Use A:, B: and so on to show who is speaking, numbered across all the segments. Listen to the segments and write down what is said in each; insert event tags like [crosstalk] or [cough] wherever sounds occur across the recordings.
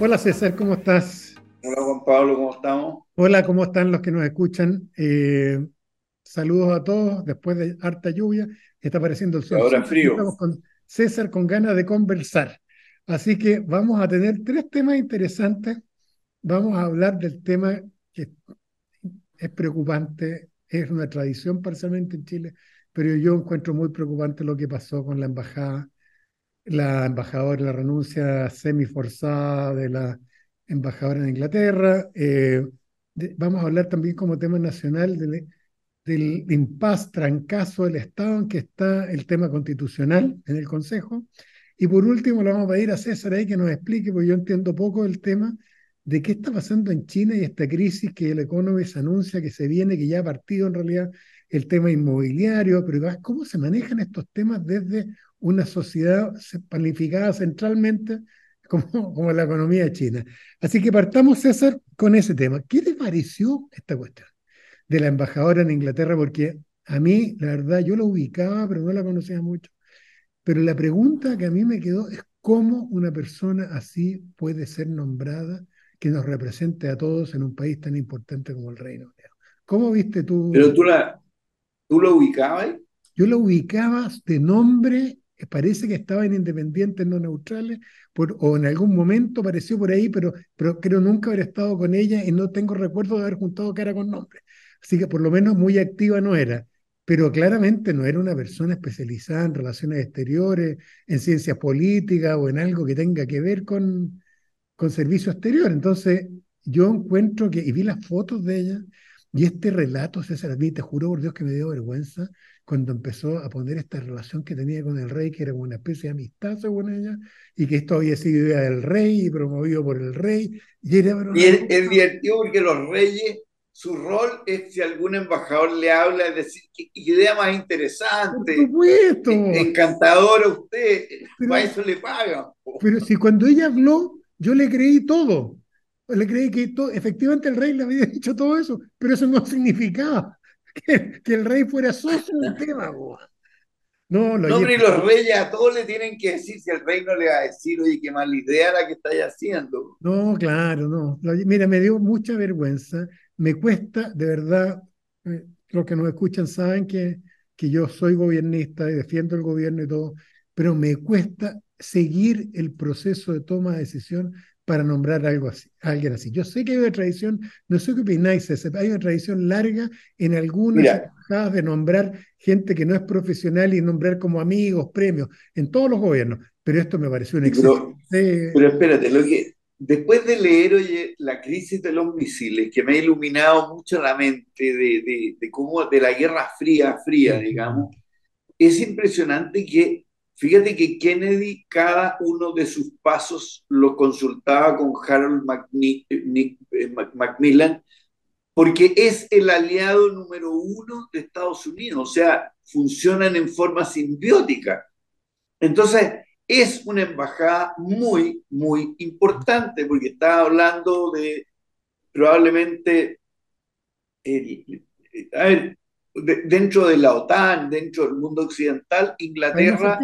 A: Hola César, ¿cómo estás?
B: Hola Juan Pablo, ¿cómo estamos?
A: Hola, ¿cómo están los que nos escuchan? Eh, saludos a todos después de harta lluvia. Está apareciendo el sol.
B: Ahora frío.
A: Estamos con César con ganas de conversar. Así que vamos a tener tres temas interesantes. Vamos a hablar del tema que es preocupante, es una tradición parcialmente en Chile, pero yo encuentro muy preocupante lo que pasó con la embajada la embajadora, la renuncia semi-forzada de la embajadora en Inglaterra. Eh, vamos a hablar también como tema nacional del, del impas, trancazo del Estado en que está el tema constitucional en el Consejo. Y por último, le vamos a pedir a César ahí que nos explique, porque yo entiendo poco el tema de qué está pasando en China y esta crisis que el Economist anuncia que se viene, que ya ha partido en realidad el tema inmobiliario, pero cómo se manejan estos temas desde una sociedad planificada centralmente [laughs] como, como la economía de China. Así que partamos, César, con ese tema. ¿Qué te pareció esta cuestión de la embajadora en Inglaterra? Porque a mí, la verdad, yo la ubicaba, pero no la conocía mucho. Pero la pregunta que a mí me quedó es cómo una persona así puede ser nombrada que nos represente a todos en un país tan importante como el Reino Unido. ¿Cómo viste tú?
B: Pero tú la, tú la ubicabas.
A: Yo la ubicaba de nombre parece que estaba en Independientes No Neutrales, por, o en algún momento apareció por ahí, pero, pero creo nunca haber estado con ella y no tengo recuerdo de haber juntado cara con nombre. Así que por lo menos muy activa no era, pero claramente no era una persona especializada en relaciones exteriores, en ciencias políticas o en algo que tenga que ver con, con servicio exterior. Entonces, yo encuentro que, y vi las fotos de ella, y este relato, César, a mí te juro por Dios que me dio vergüenza, cuando empezó a poner esta relación que tenía con el rey, que era una especie de amistad según ella, y que esto había sido idea del rey y promovido por el rey. Y, era,
B: y es, divertido porque los reyes, su rol es si algún embajador le habla, es decir, qué idea más interesante.
A: Por supuesto.
B: Encantadora usted, pero, para eso le pagan.
A: Pero si cuando ella habló, yo le creí todo. Le creí que todo, efectivamente el rey le había [laughs] dicho todo eso, pero eso no significaba que, el rey fuera socio del [laughs] tema,
B: No, lo no los reyes a todos le tienen que decir si el rey no le va a decir, oye, qué mala idea la que estáis haciendo.
A: No, claro, no. Mira, me dio mucha vergüenza. Me cuesta, de verdad, eh, los que nos escuchan saben que, que yo soy gobernista y defiendo el gobierno y todo, pero me cuesta seguir el proceso de toma de decisión para nombrar algo así, alguien así. Yo sé que hay una tradición, no sé qué opináis, hay una tradición larga en algunas de nombrar gente que no es profesional y nombrar como amigos, premios, en todos los gobiernos, pero esto me pareció un
B: exceso. Pero, espérate, lo que, después de leer oye, la crisis de los misiles, que me ha iluminado mucho la mente de, de, de cómo, de la Guerra Fría, fría, digamos, es impresionante que Fíjate que Kennedy cada uno de sus pasos lo consultaba con Harold eh, Macmillan porque es el aliado número uno de Estados Unidos, o sea, funcionan en forma simbiótica. Entonces, es una embajada muy, muy importante, porque está hablando de probablemente, a ver, dentro de la OTAN, dentro del mundo occidental, Inglaterra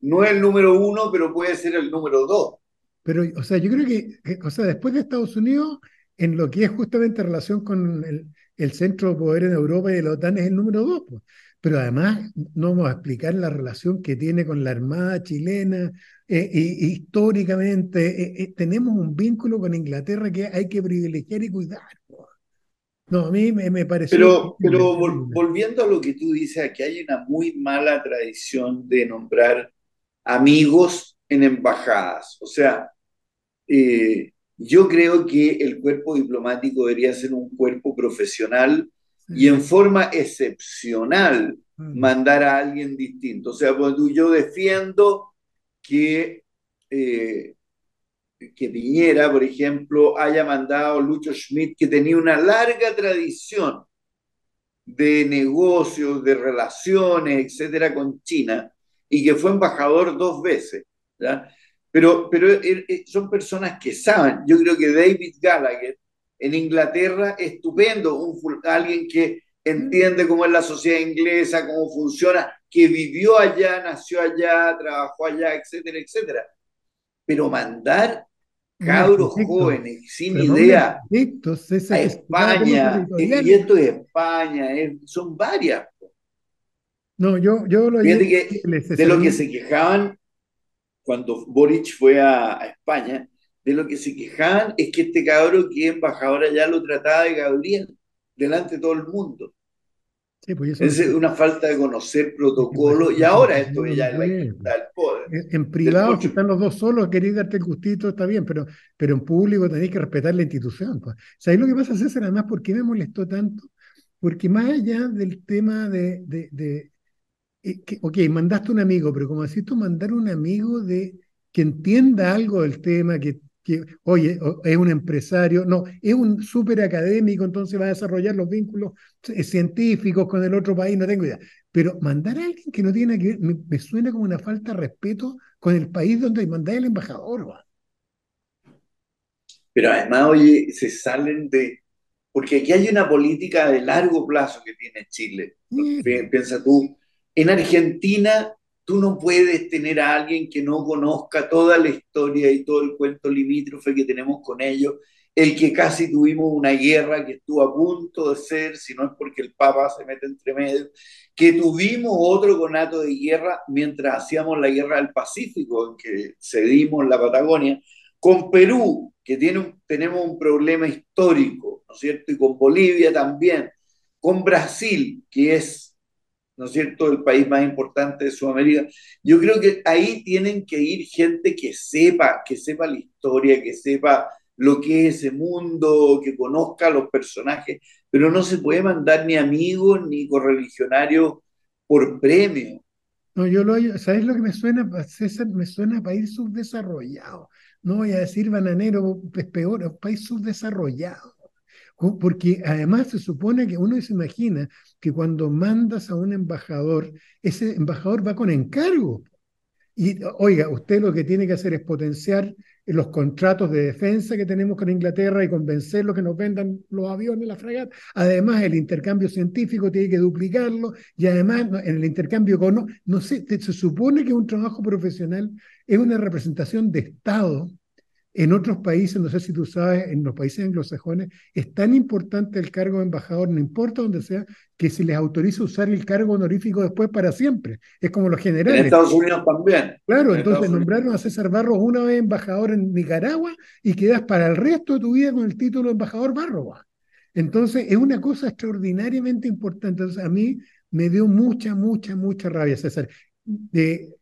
B: no es el número uno, pero puede ser el número dos.
A: Pero, o sea, yo creo que, o sea, después de Estados Unidos, en lo que es justamente relación con el, el centro de poder en Europa y de la OTAN es el número dos. Pues. Pero además, no vamos a explicar la relación que tiene con la Armada chilena. Eh, históricamente, eh, eh, tenemos un vínculo con Inglaterra que hay que privilegiar y cuidar. No, a mí me, me pareció...
B: Pero, pero volviendo a lo que tú dices, aquí hay una muy mala tradición de nombrar amigos en embajadas. O sea, eh, yo creo que el cuerpo diplomático debería ser un cuerpo profesional y en forma excepcional mm. mandar a alguien distinto. O sea, yo defiendo que eh, que Piñera, por ejemplo, haya mandado Lucho Schmidt, que tenía una larga tradición de negocios, de relaciones, etcétera, con China, y que fue embajador dos veces. Pero, pero eh, eh, son personas que saben. Yo creo que David Gallagher en Inglaterra, estupendo, un, alguien que entiende cómo es la sociedad inglesa, cómo funciona, que vivió allá, nació allá, trabajó allá, etcétera, etcétera. Pero mandar cabros jóvenes, sin idea, a España, y esto es España, son varias.
A: No, yo, yo lo
B: que De lo que se quejaban cuando Boric fue a, España, de lo que se quejaban es que este cabro que es embajador allá lo trataba de Gabriel delante de todo el mundo. Pues es una falta de conocer protocolo y ahora esto ya es
A: la poder. En, privado, si están los dos solos, queréis darte el gustito, está bien, pero, pero en público tenéis que respetar la institución. Pues. ¿Sabéis lo que pasa, César? Además, ¿por qué me molestó tanto? Porque más allá del tema de, de, de eh, ok, mandaste un amigo, pero como decís tú, mandar un amigo de que entienda algo del tema, que que, oye, es un empresario, no, es un súper académico, entonces va a desarrollar los vínculos eh, científicos con el otro país, no tengo idea. Pero mandar a alguien que no tiene que ver, me, suena como una falta de respeto con el país donde mandar el embajador. ¿va?
B: Pero además, oye, se salen de... Porque aquí hay una política de largo plazo que tiene Chile. Piensa tú, en Argentina Tú no puedes tener a alguien que no conozca toda la historia y todo el cuento limítrofe que tenemos con ellos, el que casi tuvimos una guerra que estuvo a punto de ser, si no es porque el Papa se mete entre medio, que tuvimos otro conato de guerra mientras hacíamos la guerra del Pacífico, en que cedimos la Patagonia, con Perú, que tiene tenemos un problema histórico, ¿no es cierto? Y con Bolivia también, con Brasil, que es ¿no es cierto?, el país más importante de Sudamérica. Yo creo que ahí tienen que ir gente que sepa, que sepa la historia, que sepa lo que es ese mundo, que conozca a los personajes, pero no se puede mandar ni amigos ni correligionarios por premio.
A: No, yo lo ¿sabes lo que me suena, César? Me suena a país subdesarrollado. No voy a decir bananero, es peor, país subdesarrollado. Porque además se supone que uno se imagina que cuando mandas a un embajador, ese embajador va con encargo. Y oiga, usted lo que tiene que hacer es potenciar los contratos de defensa que tenemos con Inglaterra y convencerlos que nos vendan los aviones, la fragata. Además, el intercambio científico tiene que duplicarlo y además en el intercambio con... No sé, se supone que un trabajo profesional es una representación de Estado en otros países, no sé si tú sabes, en los países anglosajones, es tan importante el cargo de embajador, no importa donde sea, que se les autoriza usar el cargo honorífico después para siempre. Es como los generales.
B: En Estados Unidos también.
A: Claro, entonces nombraron a César Barros una vez embajador en Nicaragua y quedas para el resto de tu vida con el título de embajador Barros. Entonces es una cosa extraordinariamente importante. Entonces a mí me dio mucha, mucha, mucha rabia, César. De,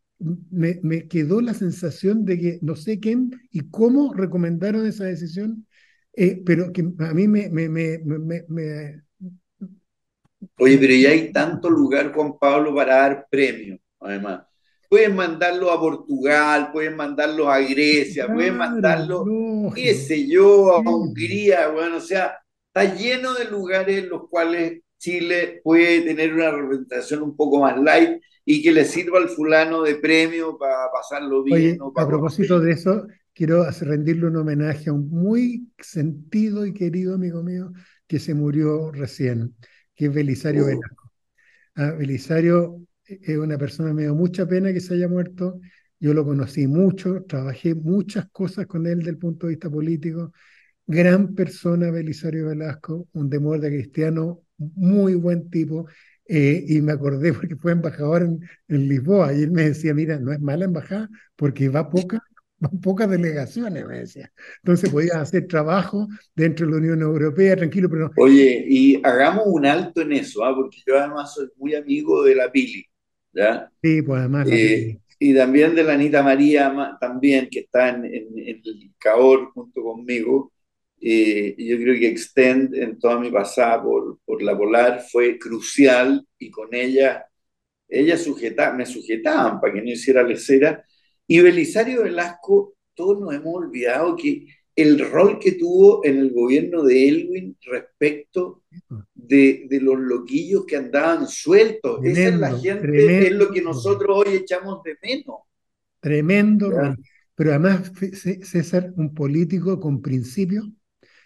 A: me, quedó la sensación de que no sé quién y cómo recomendaron esa decisión, eh, pero que a mí me, me, me,
B: Oye, pero ya hay tanto lugar, Juan Pablo, para dar premios, además. Pueden mandarlo a Portugal, pueden mandarlo a Grecia, pueden mandarlo, qué sé yo, a Hungría, bueno, o sea, está lleno de lugares en los cuales Chile puede tener una representación un poco más light y que le sirva al fulano de premio para pasarlo bien.
A: a propósito de eso, quiero rendirle un homenaje a un muy sentido y querido amigo mío que se murió recién, que es Belisario uh. Velasco. Ah, Belisario es una persona, me dio mucha pena que se haya muerto. Yo lo conocí mucho, trabajé muchas cosas con él desde el punto de vista político. Gran persona, Belisario Velasco, un de cristiano, muy buen tipo. Eh, y me acordé [laughs] porque fue embajador en, Lisboa y él me decía, mira, no es mala embajada porque va poca, [laughs] van pocas delegaciones, me decía. Entonces podías hacer trabajo dentro de la Unión Europea, tranquilo, pero no.
B: Oye, y hagamos un alto en eso, ¿ah? porque yo además soy muy amigo de la Pili, ¿ya?
A: Sí, pues además.
B: Eh, y también de la Anita María, también, que está en, en el CAOR junto conmigo. Eh, yo creo que Extend en toda mi pasada por, por la Polar fue crucial y con ella, ella sujeta, me sujetaban para que no hiciera lecera. Y Belisario Velasco, todos nos hemos olvidado que el rol que tuvo en el gobierno de Elwin respecto de, de los loquillos que andaban sueltos. Esa es la gente, es lo que nosotros hoy echamos de menos.
A: Tremendo, pero además César, un político con principios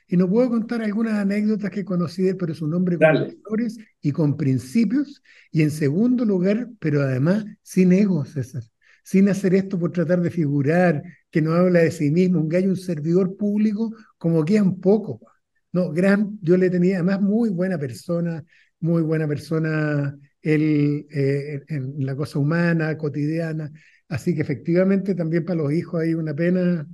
A: y no puedo contar algunas anécdotas que conocí de él, pero es un hombre con valores y con principios. Y en segundo lugar, pero además sin ego, César. Sin hacer esto por tratar de figurar, que no habla de sí mismo, un gallo, un servidor público, como que es un poco. No, gran, yo le tenía, además, muy buena persona, muy buena persona él, eh, en la cosa humana, cotidiana. Así que efectivamente también para los hijos hay una pena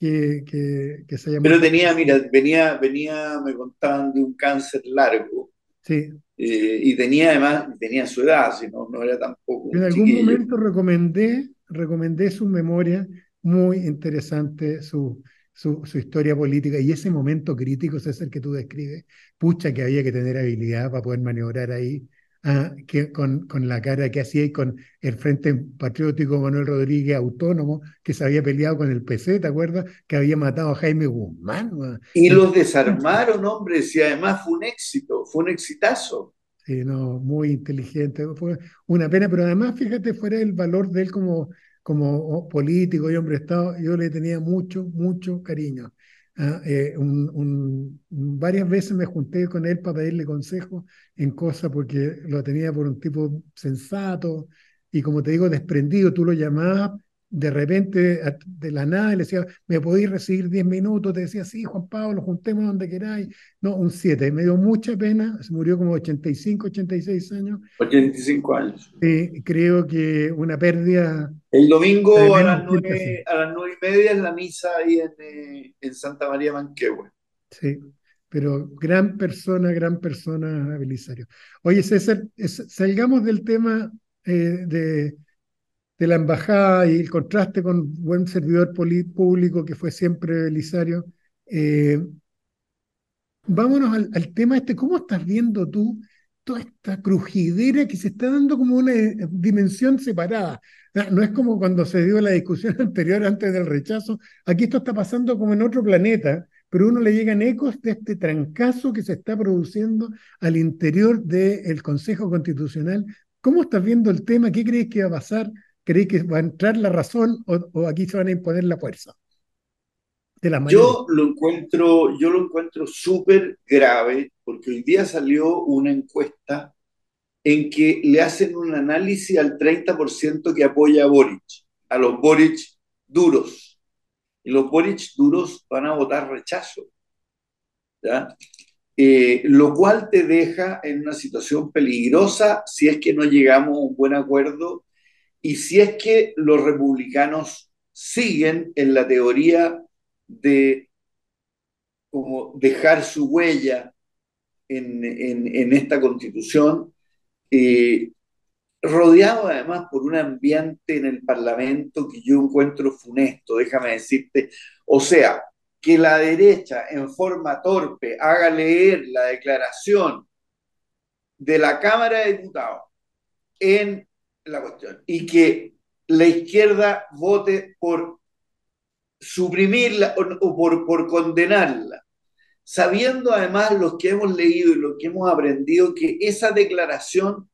A: que, que, se haya...
B: Pero tenía, mira, venía, venía, me contaban de un cáncer largo.
A: Sí.
B: Eh, y tenía además, tenía su edad, si no, no era tampoco.
A: En algún momento recomendé, recomendé su memoria, muy interesante su, su, su, historia política y ese momento crítico, es el que tú describes, pucha que había que tener habilidad para poder maniobrar ahí Ah, que con, con, la cara que hacía y con el Frente Patriótico Manuel Rodríguez Autónomo, que se había peleado con el PC, ¿te acuerdas? Que había matado a Jaime Guzmán.
B: Y los desarmaron, hombre, y además fue un éxito, fue un exitazo.
A: Sí, no, muy inteligente, fue una pena, pero además, fíjate, fuera el valor de él como, como político y hombre de Estado, yo le tenía mucho, mucho cariño. Ah, eh, varias veces me junté con él para pedirle consejo en cosas porque lo tenía por un tipo sensato y como te digo, desprendido. Tú lo llamabas de repente de la nada le decía, ¿me podéis recibir 10 minutos? Te decía, sí, Juan Pablo, juntemos donde queráis. No, un 7. Me dio mucha pena, se murió como 85, 86 años.
B: 85 años.
A: Sí, creo que una pérdida.
B: El domingo a las, 9, a las y media en la misa ahí en, eh, en Santa María Manquehue.
A: Sí, pero gran persona, gran persona, Belisario. Oye, César, salgamos del tema eh, de de la embajada y el contraste con buen servidor público que fue siempre Belisario. Eh, vámonos al, tema este, ¿cómo estás viendo tú toda esta crujidera que se está dando como una eh, dimensión separada? No es como cuando se dio la discusión [laughs] anterior antes del rechazo, aquí esto está pasando como en otro planeta, pero uno le llegan ecos de este trancazo que se está produciendo al interior del Consejo Constitucional. ¿Cómo estás viendo el tema? ¿Qué crees que va a pasar? ¿Crees que va a entrar la razón o, aquí se van a imponer la fuerza?
B: De la yo lo encuentro, yo lo encuentro súper grave porque hoy día salió una encuesta en que le hacen un análisis al 30% que apoya a Boric, a los Boric duros. Y los Boric duros van a votar rechazo. ¿ya? Eh, lo cual te deja en una situación peligrosa si es que no llegamos a un buen acuerdo y si es que los republicanos siguen en la teoría de como dejar su huella en, esta constitución, eh, rodeado además por un ambiente en el Parlamento que yo encuentro funesto, déjame decirte. O sea, que la derecha en forma torpe haga leer la declaración de la Cámara de Diputados en la cuestión. Y que la izquierda vote por suprimirla o, por, por condenarla, sabiendo además los que hemos leído y lo que hemos aprendido que esa declaración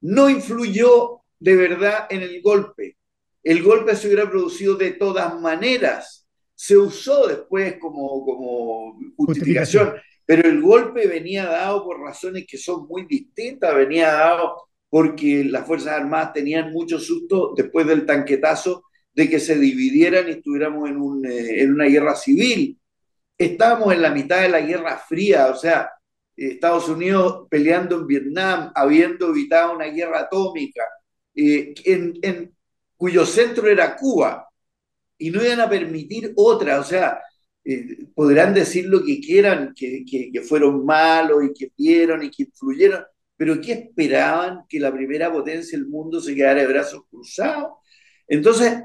B: no influyó de verdad en el golpe. El golpe se hubiera producido de todas maneras. Se usó después como, como justificación, pero el golpe venía dado por razones que son muy distintas. Venía dado porque las Fuerzas Armadas tenían mucho susto después del tanquetazo de que se dividieran y estuviéramos eh, en una guerra civil. Estábamos en la mitad de la Guerra Fría, o sea, Estados Unidos peleando en Vietnam, habiendo evitado una guerra atómica, eh, en, cuyo centro era Cuba, y no iban a permitir otra, o sea, eh, podrán decir lo que quieran, que, que, que, fueron malos y que vieron y que influyeron, pero ¿qué esperaban que la primera potencia del mundo se quedara de brazos cruzados? Entonces,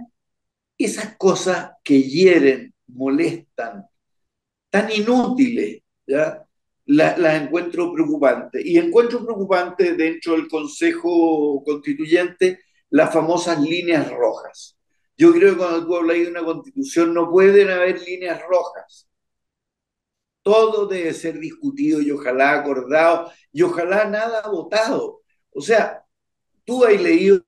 B: esas cosas que hieren, molestan, tan inútiles, ¿ya? las encuentro preocupantes. Y encuentro preocupante dentro del Consejo Constituyente las famosas líneas rojas. Yo creo que cuando tú hablas de una constitución no pueden haber líneas rojas todo debe ser discutido y ojalá acordado y ojalá nada votado. O sea, tú has leído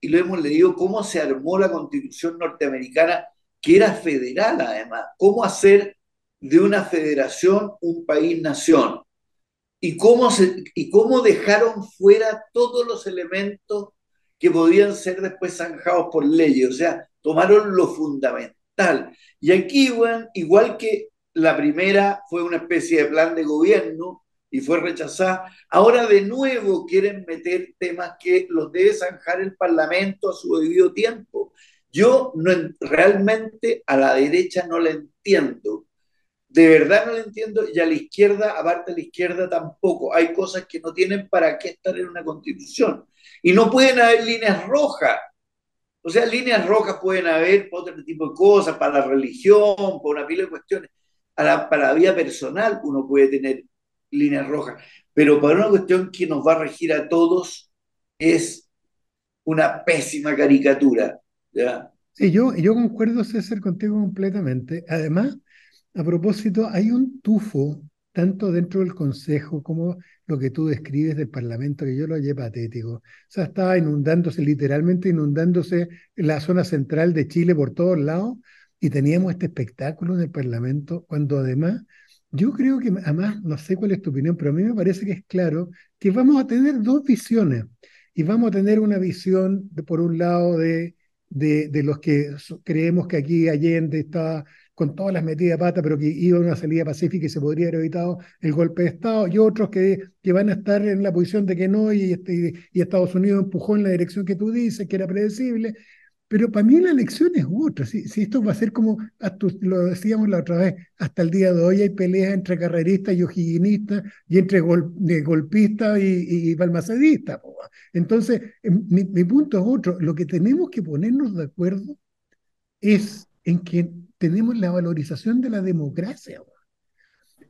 B: y lo hemos leído cómo se armó la constitución norteamericana, que era federal además, cómo hacer de una federación un país-nación y cómo, y cómo dejaron fuera todos los elementos que podían ser después zanjados por leyes, o sea, tomaron lo fundamental tal. Y aquí, igual que la primera fue una especie de plan de gobierno y fue rechazada, ahora de nuevo quieren meter temas que los debe zanjar el Parlamento a su debido tiempo. Yo no, realmente a la derecha no la entiendo. De verdad no la entiendo y a la izquierda, aparte de la izquierda tampoco. Hay cosas que no tienen para qué estar en una constitución. Y no pueden haber líneas rojas. O sea, líneas rojas pueden haber para otro tipo de cosas, para la religión, para una pila de cuestiones. Para la vida personal uno puede tener líneas rojas, pero para una cuestión que nos va a regir a todos es una pésima caricatura. ¿ya?
A: Sí, yo, yo concuerdo, César, contigo completamente. Además, a propósito, hay un tufo, tanto dentro del Consejo como lo que tú describes del Parlamento, que yo lo hallé patético. O sea, estaba inundándose, literalmente inundándose la zona central de Chile por todos lados, y teníamos este espectáculo en el Parlamento, cuando además yo creo que, además, no sé cuál es tu opinión, pero a mí me parece que es claro que vamos a tener dos visiones. Y vamos a tener una visión, de, por un lado, de, de, de, los que creemos que aquí Allende está con todas las metidas de pata, pero que iba a una salida pacífica y se podría haber evitado el golpe de Estado, y otros que, que van a estar en la posición de que no, y, este, y Estados Unidos empujó en la dirección que tú dices, que era predecible, pero para mí la elección es otra. Si, si esto va a ser como, lo decíamos la otra vez, hasta el día de hoy hay peleas entre carreristas y ojiguinistas y entre golpistas y, y, balmacedistas. Entonces, em, mi, mi punto es otro. Lo que tenemos que ponernos de acuerdo es en que tenemos la valorización de la democracia.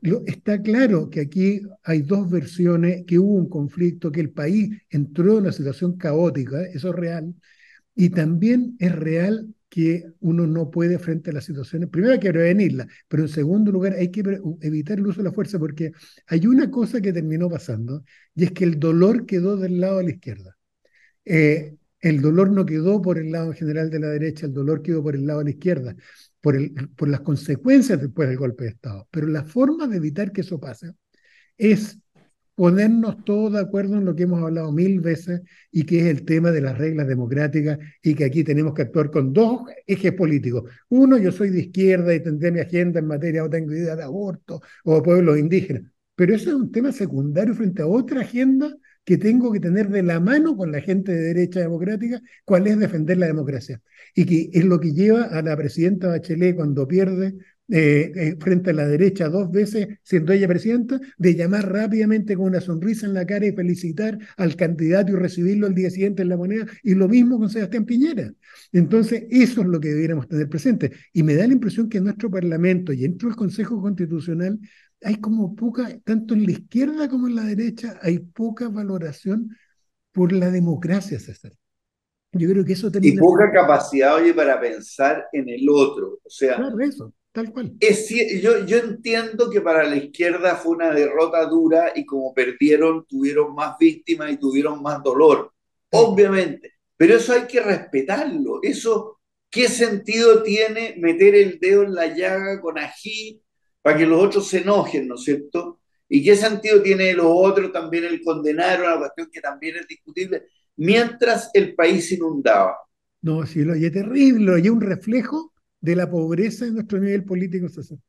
A: Lo, está claro que aquí hay dos versiones, que hubo un conflicto, que el país entró en una situación caótica, eso es real, y también es real que uno no puede frente a las situaciones, primero hay que prevenirla, pero en segundo lugar hay que evitar el uso de la fuerza porque hay una cosa que terminó pasando y es que el dolor quedó del lado de la izquierda. Eh, el dolor no quedó por el lado en general de la derecha, el dolor quedó por el lado de la izquierda, por, el, por las consecuencias después del golpe de Estado. Pero la forma de evitar que eso pase es ponernos todos de acuerdo en lo que hemos hablado mil veces y que es el tema de las reglas democráticas y que aquí tenemos que actuar con dos ejes políticos. Uno, yo soy de izquierda y tendré mi agenda en materia o tengo idea de aborto o pueblos indígenas, pero eso es un tema secundario frente a otra agenda que tengo que tener de la mano con la gente de derecha democrática, cuál es defender la democracia. Y que es lo que lleva a la presidenta Bachelet cuando pierde eh, eh, frente a la derecha dos veces, siendo ella presidenta, de llamar rápidamente con una sonrisa en la cara y felicitar al candidato y recibirlo el día siguiente en la moneda, y lo mismo con Sebastián Piñera. Entonces, eso es lo que debiéramos tener presente. Y me da la impresión que en nuestro Parlamento y dentro del Consejo Constitucional hay como poca, tanto en la izquierda como en la derecha, hay poca valoración por la democracia, César.
B: Yo creo que eso Y poca capacidad, oye, para pensar en el otro. O sea,
A: claro, eso. Tal cual.
B: Es, yo, yo entiendo que para la izquierda fue una derrota dura y como perdieron, tuvieron más víctimas y tuvieron más dolor, obviamente. Pero eso hay que respetarlo. Eso, ¿qué sentido tiene meter el dedo en la llaga con ají para que los otros se enojen, ¿no es cierto? ¿Y qué sentido tiene los otros también el condenar una cuestión que también es discutible mientras el país inundaba?
A: No, sí, lo, es terrible, y es un reflejo de la pobreza en nuestro nivel político social.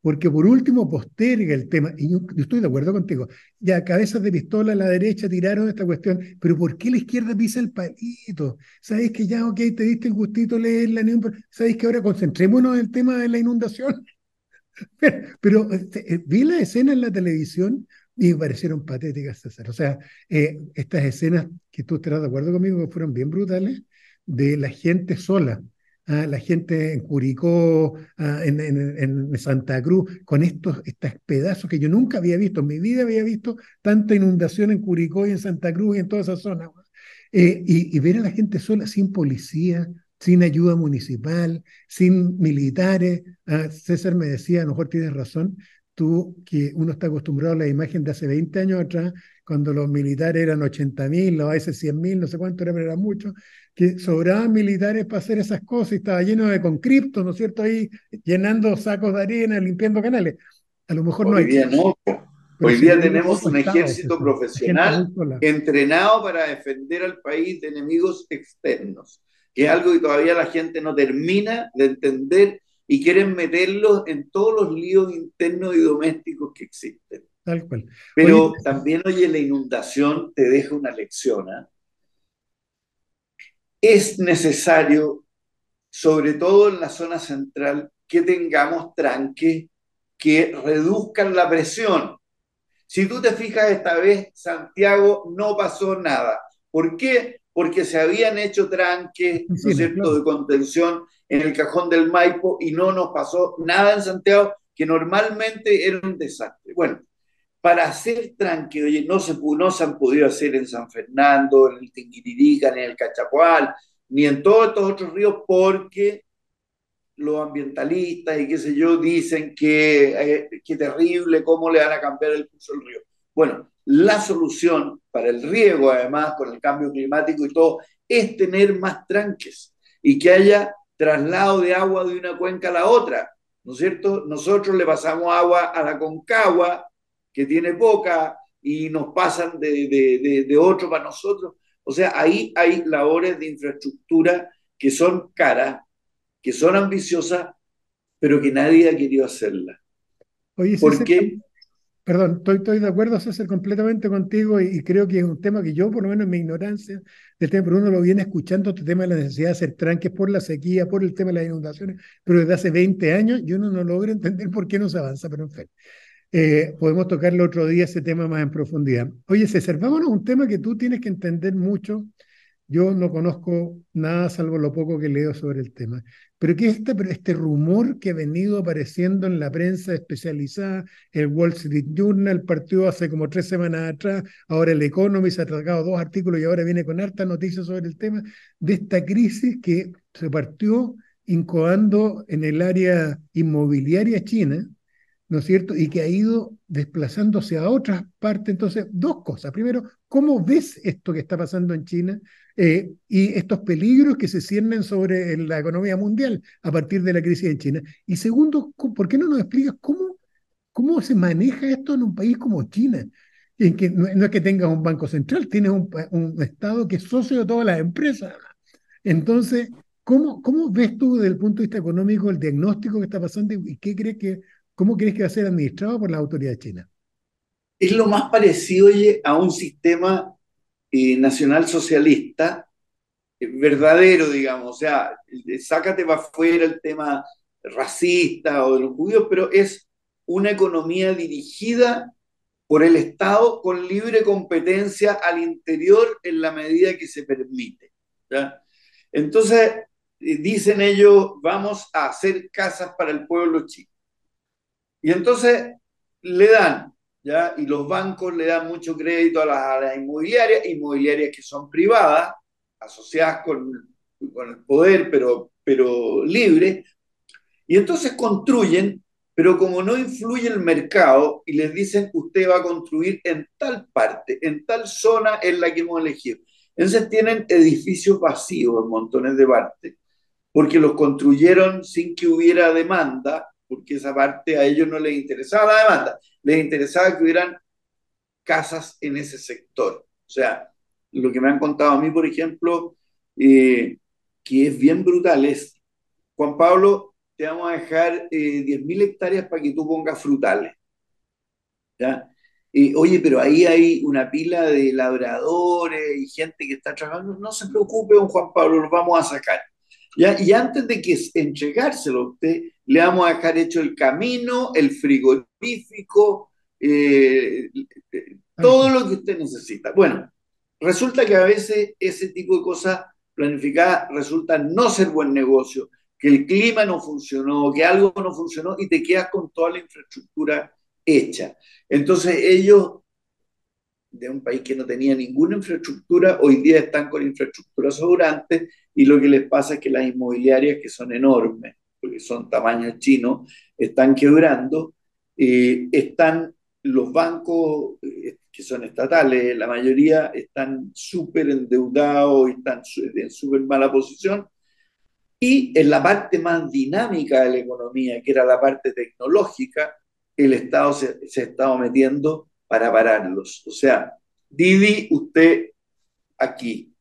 A: Porque por último posterga el tema, y yo, estoy de acuerdo contigo, ya cabezas de pistola a la derecha tiraron esta cuestión, pero ¿por qué la izquierda pisa el palito? ¿Sabéis que ya, ok, te diste el gustito leer la ¿Sabéis que ahora concentrémonos en el tema de la inundación? [laughs] pero, este, eh, vi la escena en la televisión y me parecieron patéticas, César. O sea, eh, estas escenas que tú estarás de acuerdo conmigo fueron bien brutales, de la gente sola, la gente en Curicó, en, en, Santa Cruz, con estos, estos pedazos que yo nunca había visto, en mi vida había visto tanta inundación en Curicó y en Santa Cruz y en toda esa zona. Eh, y, ver a la gente sola, sin policía, sin ayuda municipal, sin militares. Ah, César me decía, a lo mejor tienes razón, tú que uno está acostumbrado a la imagen de hace 20 años atrás, cuando los militares eran 80 mil, a veces 100 mil, no sé cuánto era, pero era mucho, que sobraban militares para hacer esas cosas y estaba lleno de conscriptos, ¿no es cierto? Ahí llenando sacos de arena, limpiando canales. A lo mejor no
B: hay. Día no. Hoy día tenemos un ejército profesional entrenado para defender al país de enemigos externos, que es algo que todavía la gente no termina de entender y quieren meterlos en todos los líos internos y domésticos que existen.
A: Tal cual.
B: Pero también, oye, la inundación te deja una lección. ¿ah? Es necesario, sobre todo en la zona central, que tengamos tranques que reduzcan la presión. Si tú te fijas, esta vez Santiago no pasó nada. ¿Por qué? Porque se habían hecho tranques, ¿no es cierto?, de contención en el cajón del Maipo y no nos pasó nada en Santiago, que normalmente era un desastre. Bueno, para hacer tranque, oye, no se, no se han podido hacer en San Fernando, en el Tinguiririca, ni en el Cachapual, ni en todos estos otros ríos, porque los ambientalistas y qué sé yo dicen que, eh, terrible, cómo le van a cambiar el curso del río. Bueno, la solución para el riego, además, con el cambio climático y todo, es tener más tranques y que haya traslado de agua de una cuenca a la otra, ¿no es cierto? Nosotros le pasamos agua a la Concagua, que tiene poca, y nos pasan de, de, de, otro para nosotros. O sea, ahí hay labores de infraestructura que son caras, que son ambiciosas, pero que nadie ha querido hacerlas.
A: Oye, ¿Por qué? Perdón, estoy, estoy de acuerdo, César, completamente contigo y, creo que es un tema que yo, por lo menos en mi ignorancia del tema, pero uno lo viene escuchando, este tema de la necesidad de hacer tranques por la sequía, por el tema de las inundaciones, pero desde hace 20 años yo no, no logro entender por qué no se avanza, pero en fin. Eh, podemos tocarlo otro día ese tema más en profundidad. Oye, César, vámonos a un tema que tú tienes que entender mucho. Yo no conozco nada salvo lo poco que leo sobre el tema pero que este, este rumor que ha venido apareciendo en la prensa especializada, el Wall Street Journal partió hace como tres semanas atrás, ahora el Economist ha tragado dos artículos y ahora viene con harta noticias sobre el tema, de esta crisis que se partió incoando en el área inmobiliaria china, ¿no es cierto? Y que ha ido desplazándose a otras partes. Entonces, dos cosas. Primero, ¿cómo ves esto que está pasando en China eh, y estos peligros que se ciernen sobre la economía mundial a partir de la crisis en China? Y segundo, ¿por qué no nos explicas cómo, cómo se maneja esto en un país como China? En que no, es que tengas un banco central, tienes un, un, Estado que es socio de todas las empresas. Entonces, ¿cómo, ¿cómo ves tú desde el punto de vista económico el diagnóstico que está pasando y qué crees que ¿Cómo crees que va a ser administrado por la autoridad china?
B: Es lo más parecido oye, a un sistema eh, nacional socialista eh, verdadero, digamos. O sea, sácate para afuera el tema racista o de los judíos, pero es una economía dirigida por el Estado con libre competencia al interior en la medida que se permite. Entonces, eh, dicen ellos, vamos a hacer casas para el pueblo chino. Y entonces le dan, ¿ya? Y los bancos le dan mucho crédito a las, inmobiliarias, inmobiliarias que son privadas, asociadas con, con el poder, pero, pero libre. Y entonces construyen, pero como no influye el mercado y les dicen usted va a construir en tal parte, en tal zona en la que hemos elegido. Entonces tienen edificios vacíos en montones de partes, porque los construyeron sin que hubiera demanda porque esa parte a ellos no les interesaba la demanda, les interesaba que hubieran casas en ese sector. O sea, lo que me han contado a mí, por ejemplo, eh, que es bien brutal, es, Juan Pablo, te vamos a dejar eh, 10.000 hectáreas para que tú pongas frutales. ¿Ya? oye, pero ahí hay una pila de labradores y gente que está trabajando. No se preocupe, don Juan Pablo, los vamos a sacar. ¿Ya? Y antes de que entregárselo a usted, le vamos a dejar hecho el camino, el frigorífico, eh, todo lo que usted necesita. Bueno, resulta que a veces ese tipo de cosas planificadas resultan no ser buen negocio, que el clima no funcionó, que algo no funcionó y te quedas con toda la infraestructura hecha. Entonces ellos de un país que no tenía ninguna infraestructura, hoy día están con infraestructura sobrante y lo que les pasa es que las inmobiliarias, que son enormes, porque son tamaños chinos, están quebrando, eh, están los bancos eh, que son estatales, la mayoría están súper endeudados y están en súper mala posición, y en la parte más dinámica de la economía, que era la parte tecnológica, el Estado se, se ha estado metiendo para pararlos. O sea, Didi, usted aquí,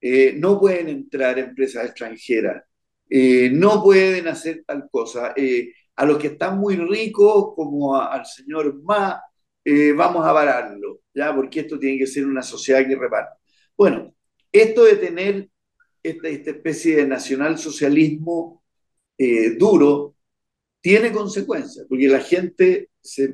B: eh, no pueden entrar empresas extranjeras, eh, no pueden hacer tal cosa. Eh, a los que están muy ricos, como al señor Ma, vamos a vararlo, ¿ya? Porque esto tiene que ser una sociedad que reparte. Bueno, esto de tener esta, esta especie de nacionalsocialismo duro tiene consecuencias, porque la gente se,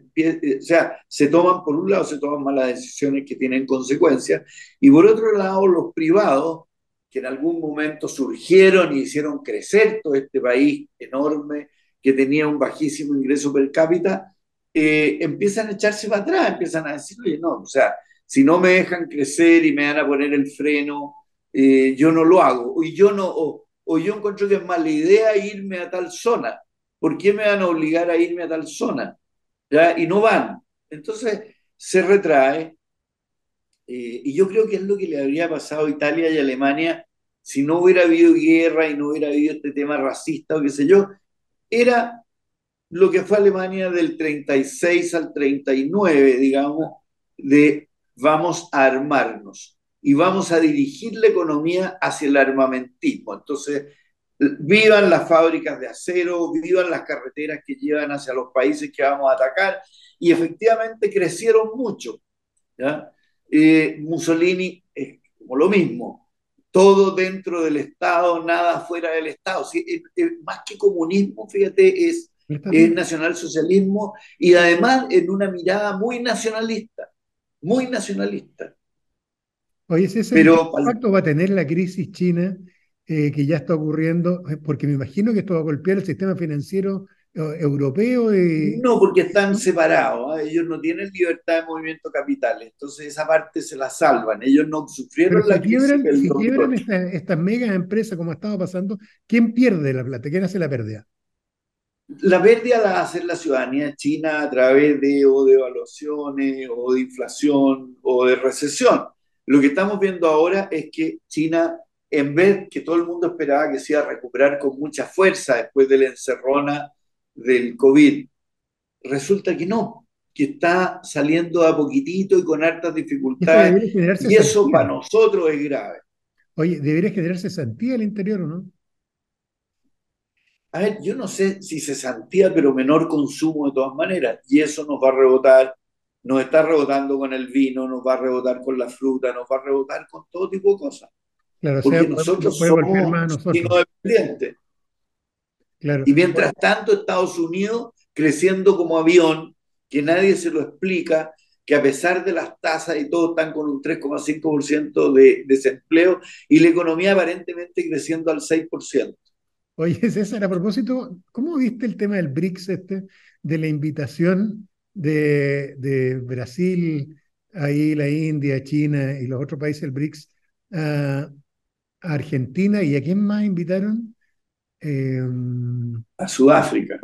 B: o sea, se toman, por un lado, se toman malas decisiones que tienen consecuencias, y por otro lado, los privados que en algún momento surgieron y hicieron crecer todo este país enorme que tenía un bajísimo ingreso per cápita, eh, empiezan a echarse para atrás, empiezan a decir, oye, no, o sea, si no me dejan crecer y me van a poner el freno, eh, yo no lo hago. Y yo no, o, o, yo encuentro que es mala idea irme a tal zona. ¿Por qué me van a obligar a irme a tal zona? Y no van. Entonces se retrae, eh, y yo creo que es lo que le habría pasado a Italia y Alemania si no hubiera habido guerra y no hubiera habido este tema racista o qué sé yo. Era lo que fue Alemania del 36 al 39, digamos, de vamos a armarnos y vamos a dirigir la economía hacia el armamentismo. Entonces, vivan las fábricas de acero, vivan las carreteras que llevan hacia los países que vamos a atacar, y efectivamente crecieron mucho. ¿ya? Eh, Mussolini es como lo mismo, todo dentro del Estado, nada fuera del Estado. más que comunismo, fíjate, es, es nacionalsocialismo y además en una mirada muy nacionalista, muy nacionalista.
A: Oye, ese Pero, impacto va a tener la crisis china eh, que ya está ocurriendo? Porque me imagino que esto va a golpear el sistema financiero europeo?
B: No, porque están separados, ¿ah? ellos no tienen libertad de movimiento capital, entonces esa parte se la salvan, ellos no sufrieron la
A: crisis. si quiebran estas esta megas empresas como estaba pasando, ¿quién pierde la plata? ¿Quién hace la pérdida?
B: La pérdida la hace la ciudadanía china a través de o de evaluaciones o de inflación o de recesión. Lo que estamos viendo ahora es que China, en vez que todo el mundo esperaba que se iba a recuperar con mucha fuerza después de la encerrona del COVID. Resulta que no, que está saliendo a poquitito y con hartas dificultades. y eso para nosotros es grave.
A: Oye, debería generarse santía al interior, ¿o no?
B: A ver, yo no sé si se santía, pero menor consumo de todas maneras. Y eso nos va a rebotar, nos está rebotando con el vino, nos va a rebotar con la fruta, nos va a rebotar con todo tipo de cosas. Claro, Porque nosotros somos dependientes. Y mientras tanto, Estados Unidos creciendo como avión, que nadie se lo explica, que a pesar de las tasas y todo están con un 3,5% de desempleo y la economía aparentemente creciendo al 6%.
A: Oye, [laughs] César, a propósito, ¿cómo viste el tema del BRICS este, de la invitación de, de Brasil, ahí la India, China y los otros países del BRICS a Argentina y a quién más invitaron?
B: Em, a Sudáfrica.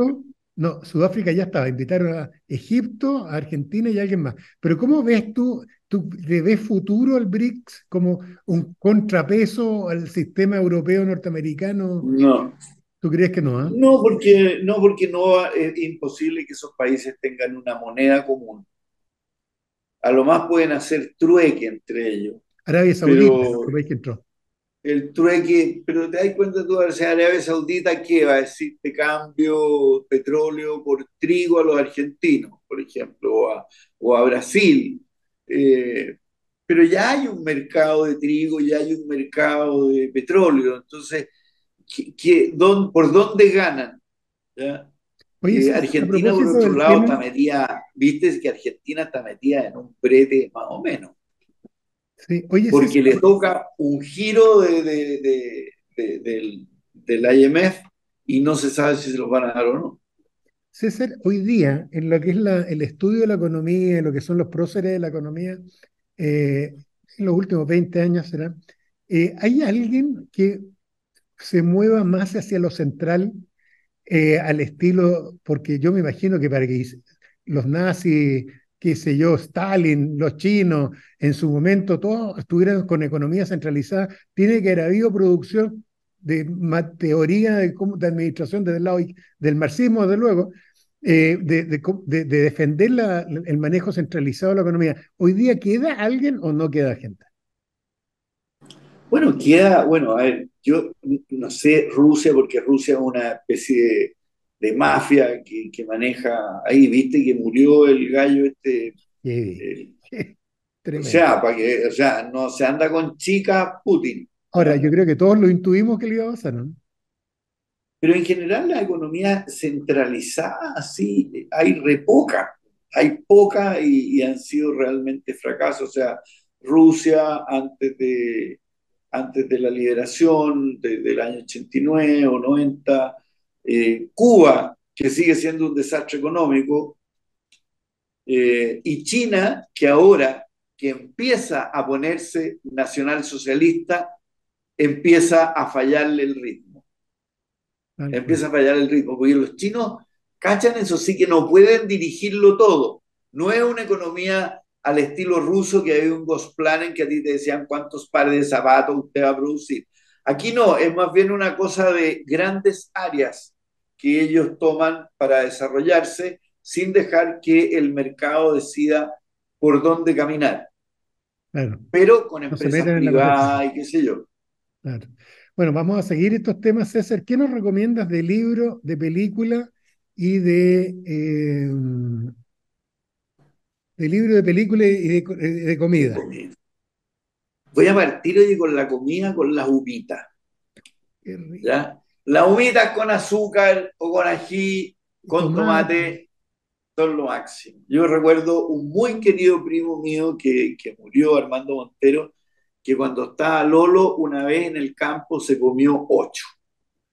A: No, Sudáfrica ya estaba, invitaron a Egipto, a Argentina y a alguien más. Pero ¿cómo ves tú, tú le ves futuro al BRICS como un contrapeso al sistema europeo norteamericano?
B: No.
A: ¿Tú crees que no?
B: Ah? No, porque no, porque no es imposible que esos países tengan una moneda común. A lo más pueden hacer trueque entre ellos.
A: Arabia Saudita, país que entró
B: el trueque, pero te das cuenta tú, Arabia Saudita, ¿qué va a decir? Te cambio petróleo por trigo a los argentinos, por ejemplo, o a, o a Brasil. Eh, pero ya hay un mercado de trigo, ya hay un mercado de petróleo, entonces, ¿qué, por dónde ganan? ¿Ya? Eh, Argentina, por otro lado, está metida, viste que Argentina está metida en un brete más o menos porque le toca un giro de, del, del, IMF y no se sabe si se los van a dar o no.
A: César, hoy día, en lo que es la, el estudio de la economía, en lo que son los próceres de la economía, eh, en los últimos 20 años será, eh, ¿hay alguien que se mueva más hacia lo central, eh, al estilo, porque yo me imagino que para que los nazis qué sé yo, Stalin, los chinos, en su momento, todos estuvieran con economía centralizada, tiene que haber habido producción de teoría de, de, administración desde el lado del marxismo, desde luego, eh, de, de, defender la, el manejo centralizado de la economía. ¿Hoy día queda alguien o no queda gente?
B: Bueno, queda, bueno, a ver, yo no sé Rusia, porque Rusia es una especie de, mafia que, maneja ahí, viste que murió el gallo este. o sea, para que, o sea, no se anda con chicas Putin.
A: Ahora, yo creo que todos lo intuimos que le iba a pasar, ¿no?
B: Pero en general la economía centralizada, sí, hay re poca, hay poca y, han sido realmente fracasos. O sea, Rusia antes de, antes de la liberación del año 89 o 90, eh, Cuba, que sigue siendo un desastre económico, eh, y China, que ahora que empieza a ponerse nacionalsocialista, empieza a fallarle el ritmo. Empieza a fallar el ritmo, porque los chinos cachan eso sí que no pueden dirigirlo todo. No es una economía al estilo ruso que hay un en que a ti te decían cuántos pares de zapatos usted va a producir. Aquí no, es más bien una cosa de grandes áreas que ellos toman para desarrollarse sin dejar que el mercado decida por dónde caminar. Pero con empresas privadas y qué sé yo.
A: Bueno, vamos a seguir estos temas, César. ¿Qué nos recomiendas de libro, de película y de, eh, de libro, de película y de, comida?
B: Voy a partir hoy con la comida, con las humitas. ¿Ya? Las humitas con azúcar o con ají, con tomate, son lo máximo. Yo recuerdo un muy querido primo mío que, que murió, Armando Montero, que cuando estaba Lolo, una vez en el campo se comió ocho.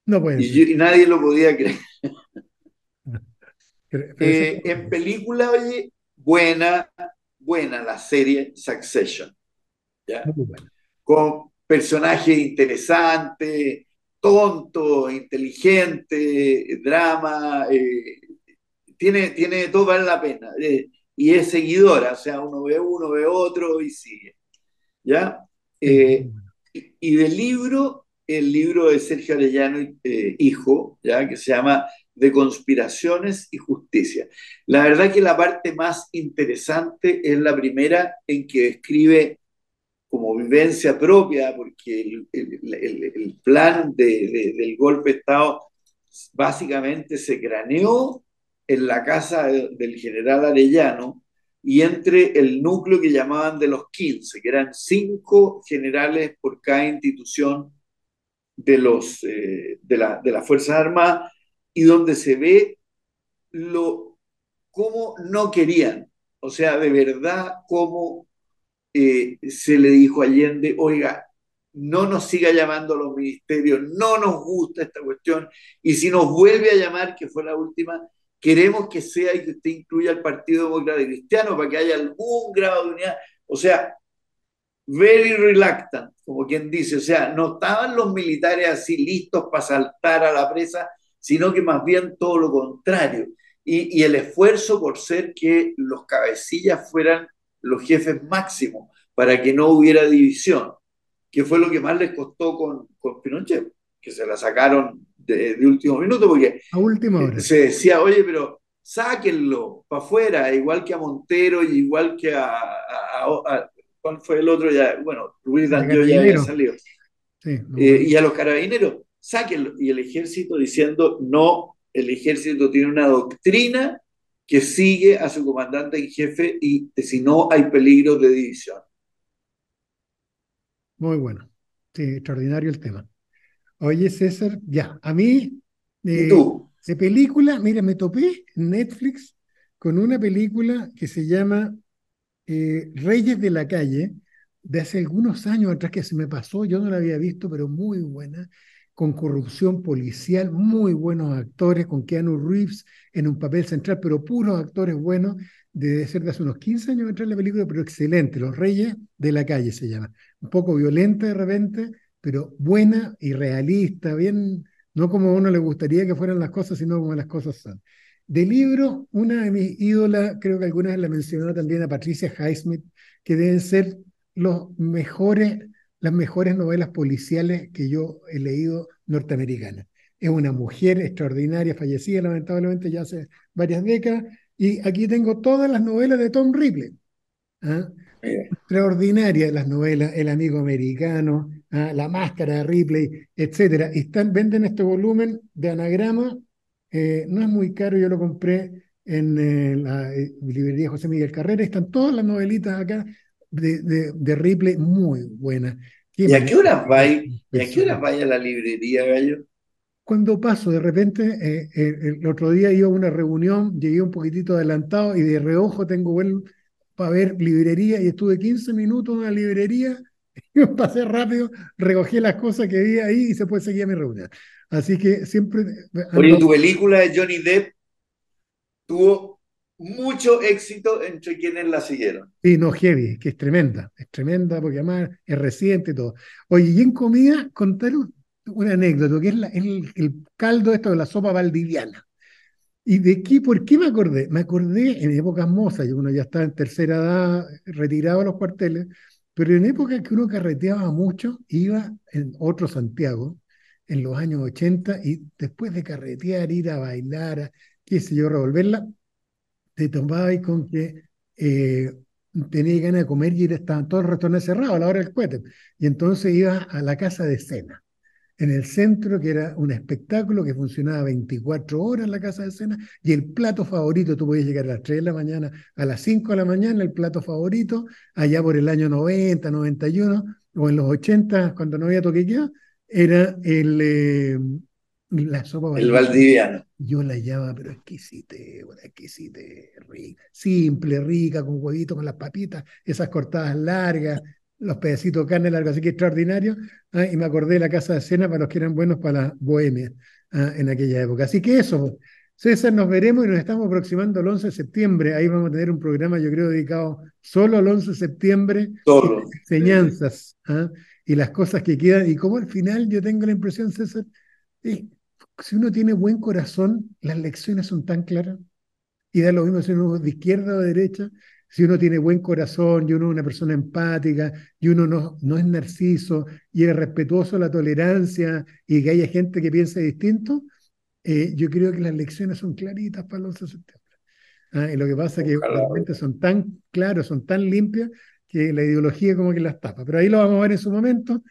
B: No puede y, y, nadie lo podía creer. [laughs] Eh, en película, oye, buena, buena la serie Succession. ¿ya? Con personajes interesantes, tonto, inteligente, drama, eh, tiene, tiene todo vale la pena. Eh, y es seguidora, o sea, uno ve uno, ve otro y sigue. ¿Ya? Eh, y del libro, el libro de Sergio Arellano, eh, hijo, ¿ya? que se llama De conspiraciones y justicia. La verdad que la parte más interesante es la primera en que escribe como vivencia propia, porque el, el, plan del golpe de Estado básicamente se craneó en la casa del general Arellano, y entre el núcleo que llamaban de los 15, que eran cinco generales por cada institución de, los, eh, de, la, de las Fuerzas Armadas, y donde se ve lo, cómo no querían, o sea, de verdad, cómo eh, se le dijo a Allende, oiga, no nos siga llamando a los ministerios, no nos gusta esta cuestión, y si nos vuelve a llamar, que fue la última, queremos que sea y que usted incluya al Partido Demócrata Cristiano para que haya algún grado de unidad. O sea, very reluctant, como quien dice. O sea, no estaban los militares así listos para saltar a la presa, sino que más bien todo lo contrario. Y, el esfuerzo por ser que los cabecillas fueran los jefes máximos para que no hubiera división, que fue lo que más les costó con, con Pinochet, que se la sacaron de, último minuto, porque se decía, oye, pero sáquenlo para afuera, igual que a Montero y igual que a, ¿cuál fue el otro? Ya, bueno, Luis Danjo ya había salido. Eh, y a los carabineros, sáquenlo. Y el ejército diciendo, no, el ejército tiene una doctrina que sigue a su comandante en jefe y si no hay peligro de división.
A: Muy bueno. Sí, extraordinario el tema. Oye, César, ya, a mí,
B: ¿Y tú?
A: de película, mira, me topé en Netflix con una película que se llama eh, Reyes de la Calle, de hace algunos años atrás que se me pasó, yo no la había visto, pero muy buena, con corrupción policial, muy buenos actores, con Keanu Reeves en un papel central, pero puros actores buenos, debe ser de hace unos 15 años atrás la película, pero excelente, Los Reyes de la Calle se llama, un poco violenta de repente, pero buena y realista, bien, no como a uno le gustaría que fueran las cosas, sino como las cosas son. De libro, una de mis ídolas, creo que algunas la mencionó también a Patricia Highsmith, que deben ser los mejores, las mejores novelas policiales que yo he leído norteamericanas. Es una mujer extraordinaria, fallecida lamentablemente ya hace varias décadas, y aquí tengo todas las novelas de Tom Ripley. ¿ah? Extraordinaria las novelas, El amigo americano, ¿ah? La Máscara de Ripley. Y están, venden este volumen de anagrama, eh, no es muy caro, yo lo compré en eh, la librería José Miguel Carrera, están todas las novelitas acá de, de, Ripley muy buenas.
B: ¿Y a qué hora vaya? ¿Y a qué hora vaya a la librería, Gallo?
A: Cuando paso, de repente, eh, eh, el otro día iba a una reunión, llegué un poquitito adelantado y de reojo tengo buen para ver librería y estuve 15 minutos en la librería, [laughs] y pasé rápido, recogí las cosas que vi ahí y se puede seguir mi reunión. Así que siempre...
B: Oye, tu película de Johnny Depp tuvo mucho éxito entre quienes la siguieron.
A: Sí, no, heavy, que es tremenda, es tremenda porque además es reciente y todo. Oye, y en comida, contar una anécdota, que es, el, caldo esto de la sopa valdiviana. ¿Y de qué, por qué me acordé? Me acordé en épocas mozas, uno ya estaba en tercera edad, retirado a los cuarteles, pero en épocas que uno carreteaba mucho, iba en otro Santiago, en los años 80, y después de carretear, ir a bailar, qué sé yo, revolverla, te tomabas con que eh, tenías ganas de comer y estaban todos los restaurantes cerrados a la hora del cohete. Y entonces ibas a la casa de cena, en el centro, que era un espectáculo que funcionaba 24 horas la casa de cena, y el plato favorito, tú podías llegar a las 3 de la mañana, a las 5 de la mañana, el plato favorito, allá por el año 90, 91, o en los 80, cuando no había toquequeo, era el, eh, la sopa
B: El valdiviano.
A: Yo la llamo, pero exquisite, una exquisite, rica, simple, rica, con huevito, con las papitas, esas cortadas largas, los pedacitos de carne largos, así que extraordinario. Ah, y me acordé de la casa de cena para los que eran buenos para la bohemia ah, en aquella época. Así que eso, César, nos veremos y nos estamos aproximando al 11 de septiembre. Ahí vamos a tener un programa, yo creo, dedicado solo al 11 de septiembre.
B: Solo.
A: Enseñanzas ah, y las cosas que quedan. Y como al final yo tengo la impresión, César, si uno tiene buen corazón, las lecciones son tan claras. Y da lo mismo si uno es de izquierda o de derecha. Si uno tiene buen corazón y uno es una persona empática y uno no, no es narciso y es respetuoso de la tolerancia y que haya gente que piense distinto, eh, yo creo que las lecciones son claritas para el 11 de septiembre. Ah, y lo que pasa es que realmente son tan claros, son tan limpias, que la ideología como que las tapa. Pero ahí lo vamos a ver en su momento.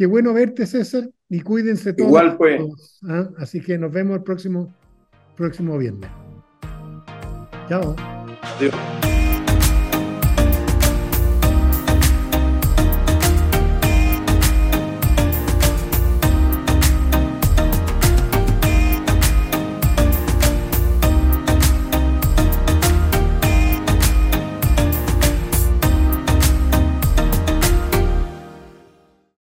A: Qué bueno verte, César, y cuídense todos.
B: Igual pues.
A: ¿ah? Así que nos vemos el próximo, próximo viernes. Chao.
B: Adiós.